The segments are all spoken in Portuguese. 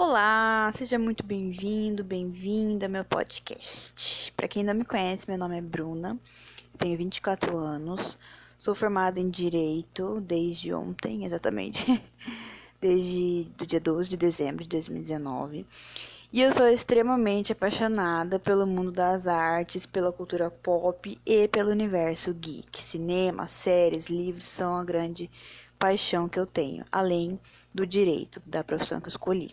Olá, seja muito bem-vindo, bem-vinda ao meu podcast. Para quem não me conhece, meu nome é Bruna, tenho 24 anos, sou formada em Direito desde ontem, exatamente, desde o dia 12 de dezembro de 2019. E eu sou extremamente apaixonada pelo mundo das artes, pela cultura pop e pelo universo geek. Cinema, séries, livros são a grande paixão que eu tenho, além do direito, da profissão que eu escolhi.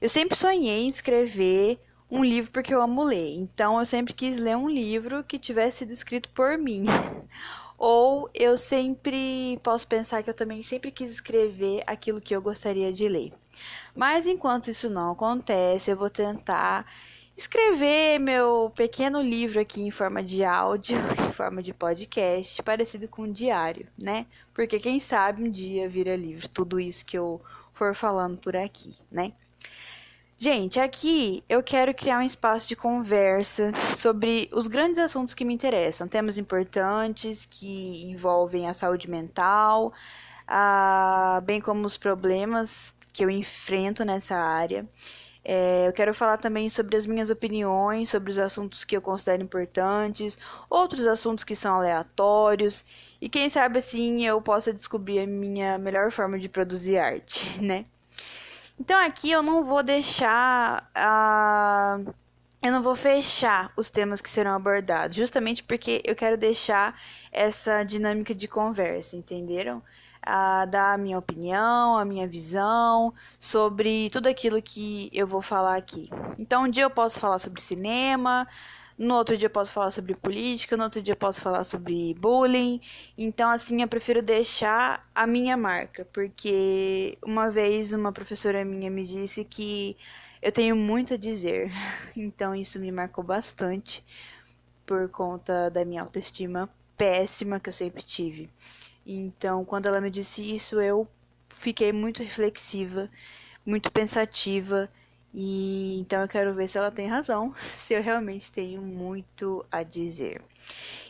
Eu sempre sonhei em escrever um livro porque eu amo ler, então eu sempre quis ler um livro que tivesse sido escrito por mim. Ou eu sempre posso pensar que eu também sempre quis escrever aquilo que eu gostaria de ler. Mas enquanto isso não acontece, eu vou tentar escrever meu pequeno livro aqui em forma de áudio, em forma de podcast, parecido com um diário, né? Porque quem sabe um dia vira livro, tudo isso que eu for falando por aqui, né? Gente, aqui eu quero criar um espaço de conversa sobre os grandes assuntos que me interessam, temas importantes que envolvem a saúde mental, a, bem como os problemas que eu enfrento nessa área. É, eu quero falar também sobre as minhas opiniões, sobre os assuntos que eu considero importantes, outros assuntos que são aleatórios, e quem sabe assim eu possa descobrir a minha melhor forma de produzir arte, né? Então aqui eu não vou deixar a. Eu não vou fechar os temas que serão abordados, justamente porque eu quero deixar essa dinâmica de conversa, entenderam? a dar a minha opinião, a minha visão sobre tudo aquilo que eu vou falar aqui. Então, um dia eu posso falar sobre cinema, no outro dia eu posso falar sobre política, no outro dia eu posso falar sobre bullying. Então, assim, eu prefiro deixar a minha marca, porque uma vez uma professora minha me disse que eu tenho muito a dizer. Então, isso me marcou bastante por conta da minha autoestima péssima que eu sempre tive. Então, quando ela me disse isso, eu fiquei muito reflexiva, muito pensativa. E então eu quero ver se ela tem razão, se eu realmente tenho muito a dizer.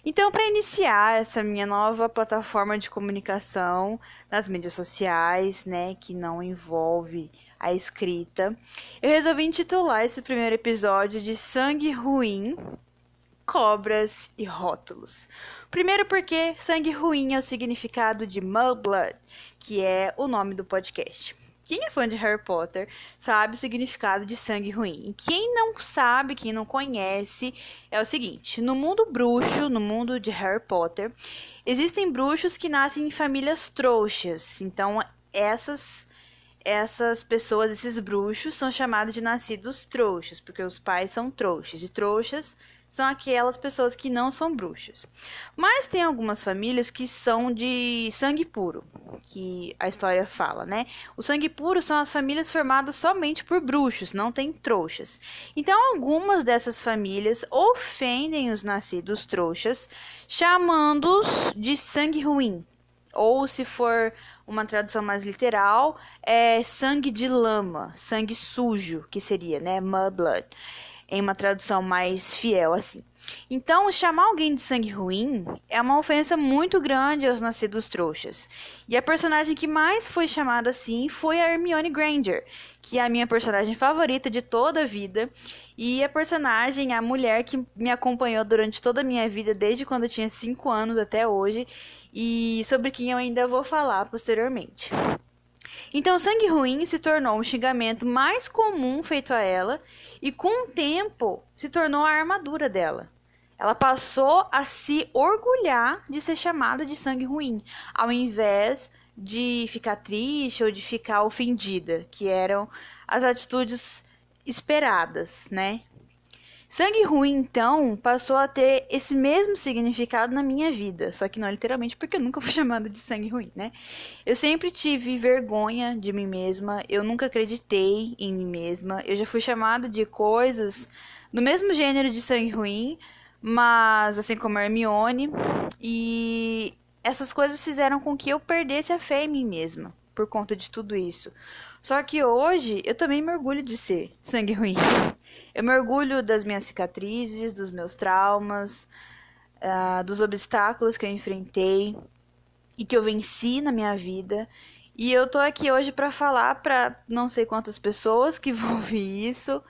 Então, para iniciar essa minha nova plataforma de comunicação nas mídias sociais, né, que não envolve a escrita, eu resolvi intitular esse primeiro episódio de Sangue Ruim, cobras e rótulos. Primeiro porque sangue ruim é o significado de Mudblood, que é o nome do podcast. Quem é fã de Harry Potter sabe o significado de sangue ruim. Quem não sabe, quem não conhece, é o seguinte: no mundo bruxo, no mundo de Harry Potter, existem bruxos que nascem em famílias trouxas. Então, essas essas pessoas, esses bruxos, são chamados de nascidos trouxas, porque os pais são trouxas. E trouxas são aquelas pessoas que não são bruxas. Mas tem algumas famílias que são de sangue puro, que a história fala, né? O sangue puro são as famílias formadas somente por bruxos, não tem trouxas. Então, algumas dessas famílias ofendem os nascidos trouxas, chamando-os de sangue ruim. Ou, se for uma tradução mais literal, é sangue de lama, sangue sujo, que seria, né? Mud blood em uma tradução mais fiel assim. Então, chamar alguém de sangue ruim é uma ofensa muito grande aos nascidos trouxas. E a personagem que mais foi chamada assim foi a Hermione Granger, que é a minha personagem favorita de toda a vida e a personagem, a mulher que me acompanhou durante toda a minha vida, desde quando eu tinha 5 anos até hoje, e sobre quem eu ainda vou falar posteriormente. Então, sangue ruim se tornou um xingamento mais comum feito a ela e, com o tempo, se tornou a armadura dela. Ela passou a se orgulhar de ser chamada de sangue ruim, ao invés de ficar triste ou de ficar ofendida, que eram as atitudes esperadas, né? Sangue ruim, então, passou a ter esse mesmo significado na minha vida, só que não literalmente, porque eu nunca fui chamada de sangue ruim, né? Eu sempre tive vergonha de mim mesma, eu nunca acreditei em mim mesma, eu já fui chamada de coisas do mesmo gênero de sangue ruim, mas assim como a Hermione, e essas coisas fizeram com que eu perdesse a fé em mim mesma por conta de tudo isso. Só que hoje eu também me orgulho de ser sangue ruim. Eu me orgulho das minhas cicatrizes, dos meus traumas, uh, dos obstáculos que eu enfrentei e que eu venci na minha vida. E eu tô aqui hoje para falar para não sei quantas pessoas que vão ouvir isso,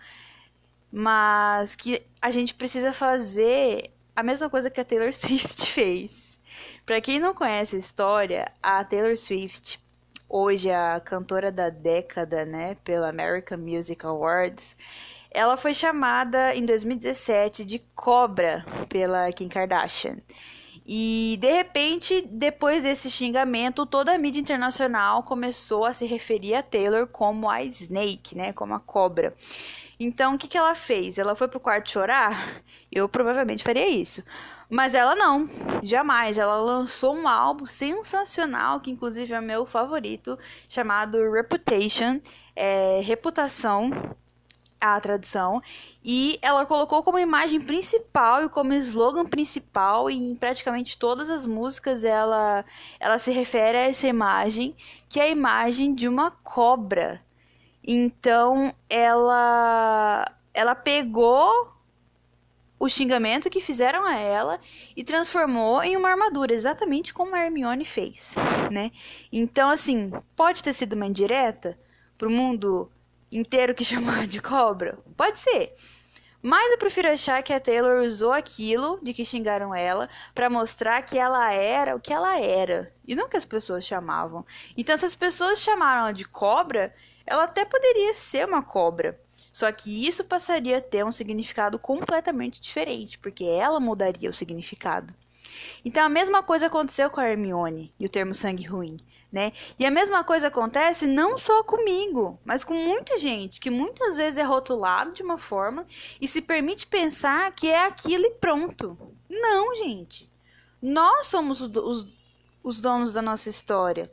mas que a gente precisa fazer a mesma coisa que a Taylor Swift fez. Para quem não conhece a história, a Taylor Swift, hoje a cantora da década, né, pela American Music Awards, ela foi chamada em 2017 de Cobra pela Kim Kardashian. E de repente, depois desse xingamento, toda a mídia internacional começou a se referir a Taylor como a Snake, né, como a cobra. Então, o que, que ela fez? Ela foi pro quarto chorar? Eu provavelmente faria isso. Mas ela não, jamais. Ela lançou um álbum sensacional, que inclusive é meu favorito, chamado Reputation, é, Reputação, a tradução, e ela colocou como imagem principal e como slogan principal e em praticamente todas as músicas ela ela se refere a essa imagem, que é a imagem de uma cobra. Então, ela ela pegou o xingamento que fizeram a ela e transformou em uma armadura, exatamente como a Hermione fez, né? Então, assim, pode ter sido uma indireta pro mundo inteiro que chamar de cobra? Pode ser. Mas eu prefiro achar que a Taylor usou aquilo de que xingaram ela para mostrar que ela era o que ela era e não que as pessoas chamavam. Então, se as pessoas chamaram ela de cobra, ela até poderia ser uma cobra. Só que isso passaria a ter um significado completamente diferente, porque ela mudaria o significado. Então a mesma coisa aconteceu com a Hermione e o termo sangue ruim né? E a mesma coisa acontece não só comigo, mas com muita gente que muitas vezes é rotulado de uma forma e se permite pensar que é aquilo e pronto. Não, gente. Nós somos os, os donos da nossa história.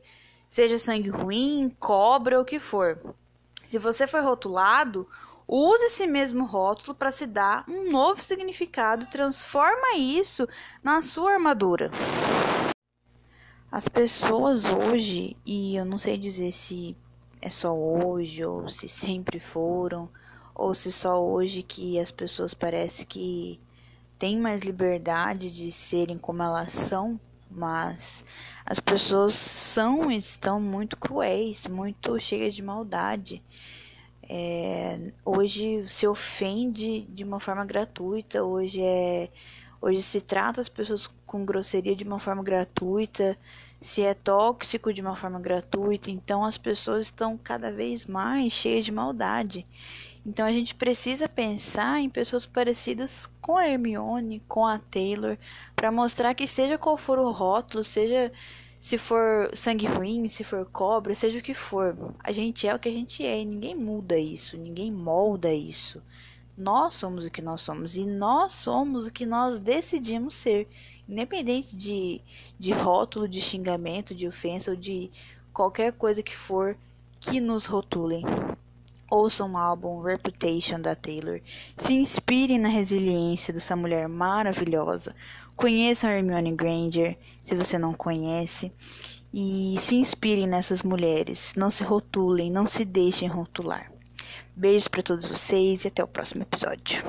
Seja sangue ruim, cobra o que for. Se você foi rotulado, use esse mesmo rótulo para se dar um novo significado e transforma isso na sua armadura. As pessoas hoje, e eu não sei dizer se é só hoje ou se sempre foram, ou se só hoje que as pessoas parece que têm mais liberdade de serem como elas são, mas as pessoas são e estão muito cruéis, muito cheias de maldade. É, hoje se ofende de uma forma gratuita, hoje é Hoje se trata as pessoas com grosseria de uma forma gratuita, se é tóxico de uma forma gratuita, então as pessoas estão cada vez mais cheias de maldade. Então a gente precisa pensar em pessoas parecidas com a Hermione, com a Taylor, para mostrar que seja qual for o rótulo, seja se for sangue ruim, se for cobra, seja o que for, a gente é o que a gente é e ninguém muda isso, ninguém molda isso. Nós somos o que nós somos e nós somos o que nós decidimos ser, independente de, de rótulo, de xingamento, de ofensa ou de qualquer coisa que for que nos rotulem. Ouçam o álbum Reputation da Taylor. Se inspirem na resiliência dessa mulher maravilhosa. Conheçam a Hermione Granger, se você não conhece. E se inspirem nessas mulheres. Não se rotulem, não se deixem rotular. Beijos para todos vocês e até o próximo episódio.